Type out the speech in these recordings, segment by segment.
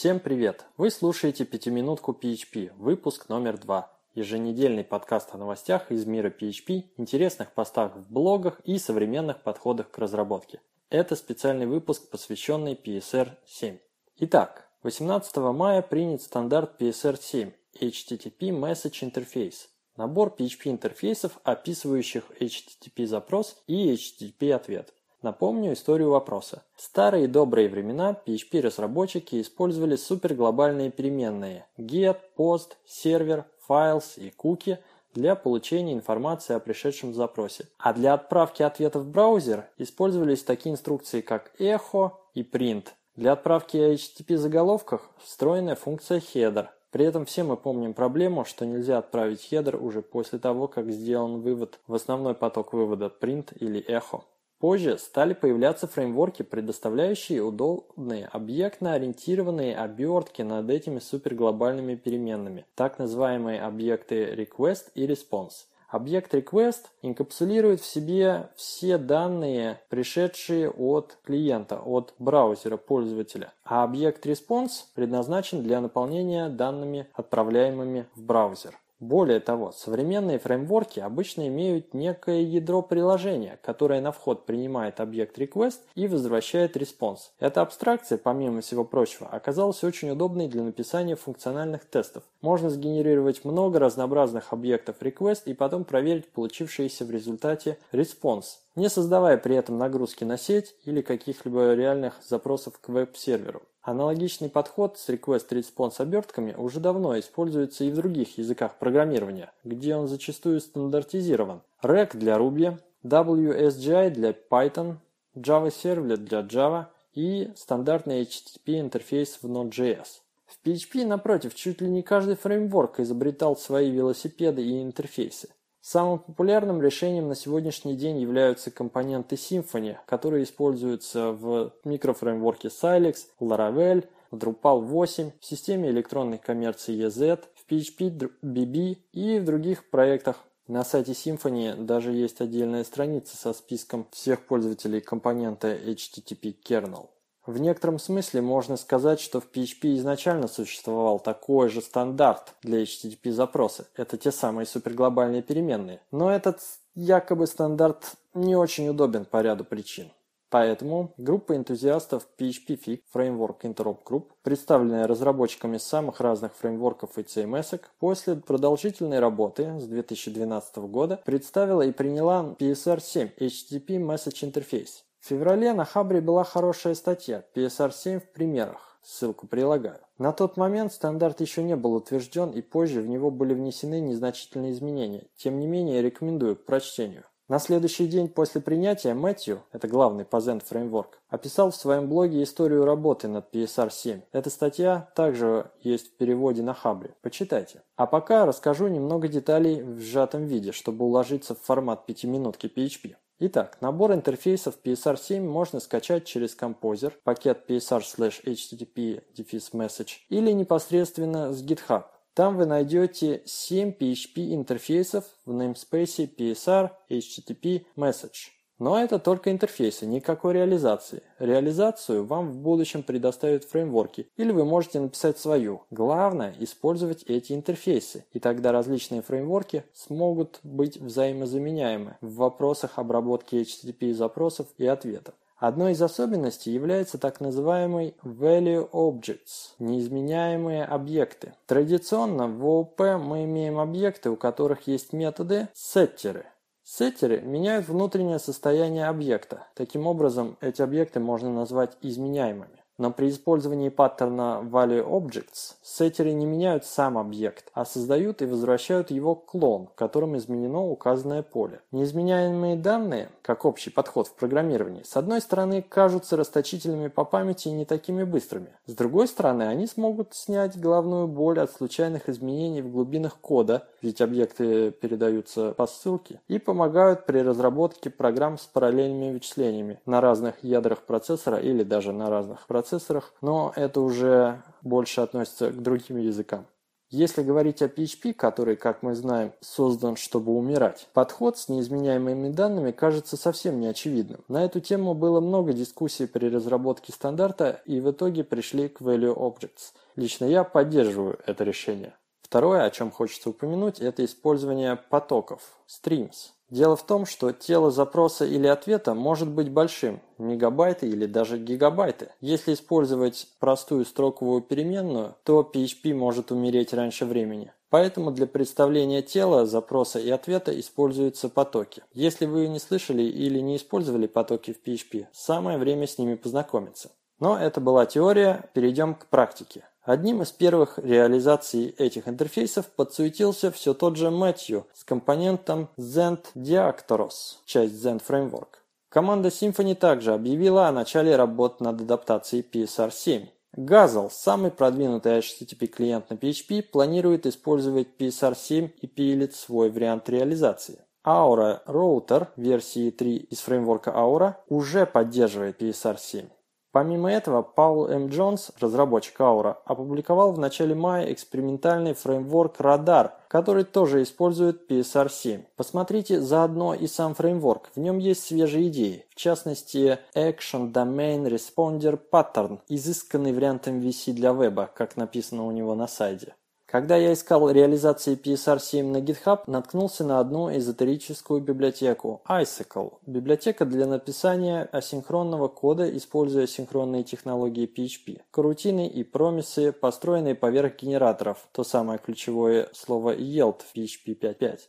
Всем привет! Вы слушаете «Пятиминутку PHP», выпуск номер два. Еженедельный подкаст о новостях из мира PHP, интересных постах в блогах и современных подходах к разработке. Это специальный выпуск, посвященный PSR 7. Итак, 18 мая принят стандарт PSR 7 HTTP Message Interface. Набор PHP интерфейсов, описывающих HTTP запрос и HTTP ответ. Напомню историю вопроса. В старые добрые времена PHP-разработчики использовали суперглобальные переменные get, post, сервер, files и cookie для получения информации о пришедшем запросе. А для отправки ответа в браузер использовались такие инструкции, как echo и print. Для отправки HTTP заголовках встроенная функция header. При этом все мы помним проблему, что нельзя отправить header уже после того, как сделан вывод в основной поток вывода print или echo. Позже стали появляться фреймворки, предоставляющие удобные объектно-ориентированные обертки над этими суперглобальными переменными, так называемые объекты request и response. Объект request инкапсулирует в себе все данные, пришедшие от клиента, от браузера пользователя, а объект response предназначен для наполнения данными, отправляемыми в браузер. Более того, современные фреймворки обычно имеют некое ядро приложения, которое на вход принимает объект request и возвращает response. Эта абстракция, помимо всего прочего, оказалась очень удобной для написания функциональных тестов. Можно сгенерировать много разнообразных объектов request и потом проверить получившиеся в результате response, не создавая при этом нагрузки на сеть или каких-либо реальных запросов к веб-серверу. Аналогичный подход с request-response обертками уже давно используется и в других языках программирования, где он зачастую стандартизирован. REC для Ruby, WSGI для Python, Java Servlet для Java и стандартный HTTP интерфейс в Node.js. В PHP, напротив, чуть ли не каждый фреймворк изобретал свои велосипеды и интерфейсы. Самым популярным решением на сегодняшний день являются компоненты Symfony, которые используются в микрофреймворке Silex, Laravel, Drupal 8, в системе электронной коммерции EZ, в PHP BB и в других проектах. На сайте Symfony даже есть отдельная страница со списком всех пользователей компонента HTTP kernel. В некотором смысле можно сказать, что в PHP изначально существовал такой же стандарт для HTTP запроса. Это те самые суперглобальные переменные. Но этот якобы стандарт не очень удобен по ряду причин. Поэтому группа энтузиастов PHP-FIG Framework Interop Group, представленная разработчиками самых разных фреймворков и CMS, после продолжительной работы с 2012 года представила и приняла PSR-7 HTTP Message Interface. В феврале на Хабре была хорошая статья PSR-7 в примерах. Ссылку прилагаю. На тот момент стандарт еще не был утвержден и позже в него были внесены незначительные изменения. Тем не менее, рекомендую к прочтению. На следующий день после принятия Мэтью, это главный по Zen Framework, описал в своем блоге историю работы над PSR-7. Эта статья также есть в переводе на Хабре. Почитайте. А пока расскажу немного деталей в сжатом виде, чтобы уложиться в формат пятиминутки PHP. Итак, набор интерфейсов PSR7 можно скачать через композер, пакет psr/http-message или непосредственно с GitHub. Там вы найдете 7 PHP интерфейсов в namespace PSR HTTP Message. Но это только интерфейсы, никакой реализации. Реализацию вам в будущем предоставят фреймворки, или вы можете написать свою. Главное – использовать эти интерфейсы, и тогда различные фреймворки смогут быть взаимозаменяемы в вопросах обработки HTTP запросов и ответов. Одной из особенностей является так называемый Value Objects – неизменяемые объекты. Традиционно в ООП мы имеем объекты, у которых есть методы сеттеры – Сеттеры меняют внутреннее состояние объекта. Таким образом, эти объекты можно назвать изменяемыми. Но при использовании паттерна ValueObjects сеттеры не меняют сам объект, а создают и возвращают его клон, в котором изменено указанное поле. Неизменяемые данные, как общий подход в программировании, с одной стороны кажутся расточительными по памяти и не такими быстрыми. С другой стороны, они смогут снять главную боль от случайных изменений в глубинах кода, ведь объекты передаются по ссылке, и помогают при разработке программ с параллельными вычислениями на разных ядрах процессора или даже на разных процессорах процессорах, но это уже больше относится к другим языкам. Если говорить о PHP, который, как мы знаем, создан, чтобы умирать, подход с неизменяемыми данными кажется совсем неочевидным. На эту тему было много дискуссий при разработке стандарта и в итоге пришли к Value Objects. Лично я поддерживаю это решение. Второе, о чем хочется упомянуть, это использование потоков, streams. Дело в том, что тело запроса или ответа может быть большим, мегабайты или даже гигабайты. Если использовать простую строковую переменную, то PHP может умереть раньше времени. Поэтому для представления тела, запроса и ответа используются потоки. Если вы не слышали или не использовали потоки в PHP, самое время с ними познакомиться. Но это была теория, перейдем к практике. Одним из первых реализаций этих интерфейсов подсуетился все тот же Мэтью с компонентом Zend Diactoros, часть Zend Framework. Команда Symfony также объявила о начале работ над адаптацией PSR7. Gazelle, самый продвинутый HTTP клиент на PHP, планирует использовать PSR7 и пилит свой вариант реализации. Aura Router версии 3 из фреймворка Aura уже поддерживает PSR7. Помимо этого, Паул М. Джонс, разработчик Aura, опубликовал в начале мая экспериментальный фреймворк Radar, который тоже использует PSR7. Посмотрите заодно и сам фреймворк, в нем есть свежие идеи, в частности Action Domain Responder Pattern, изысканный вариант MVC для веба, как написано у него на сайте. Когда я искал реализации PSR7 на GitHub, наткнулся на одну эзотерическую библиотеку – Icicle – библиотека для написания асинхронного кода, используя синхронные технологии PHP. Карутины и промисы, построенные поверх генераторов – то самое ключевое слово yield в PHP 5.5.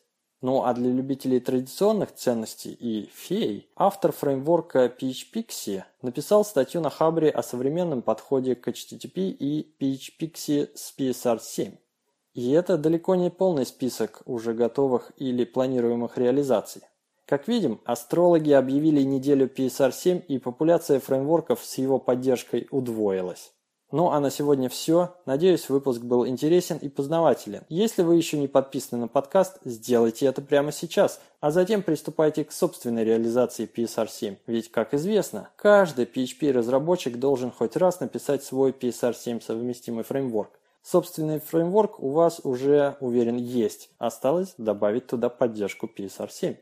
Ну а для любителей традиционных ценностей и фей, автор фреймворка PHPixie написал статью на Хабре о современном подходе к HTTP и PHPixie с PSR7. И это далеко не полный список уже готовых или планируемых реализаций. Как видим, астрологи объявили неделю PSR7 и популяция фреймворков с его поддержкой удвоилась. Ну а на сегодня все. Надеюсь, выпуск был интересен и познавателен. Если вы еще не подписаны на подкаст, сделайте это прямо сейчас, а затем приступайте к собственной реализации PSR7. Ведь, как известно, каждый PHP-разработчик должен хоть раз написать свой PSR7 совместимый фреймворк. Собственный фреймворк у вас уже, уверен, есть. Осталось добавить туда поддержку PSR7.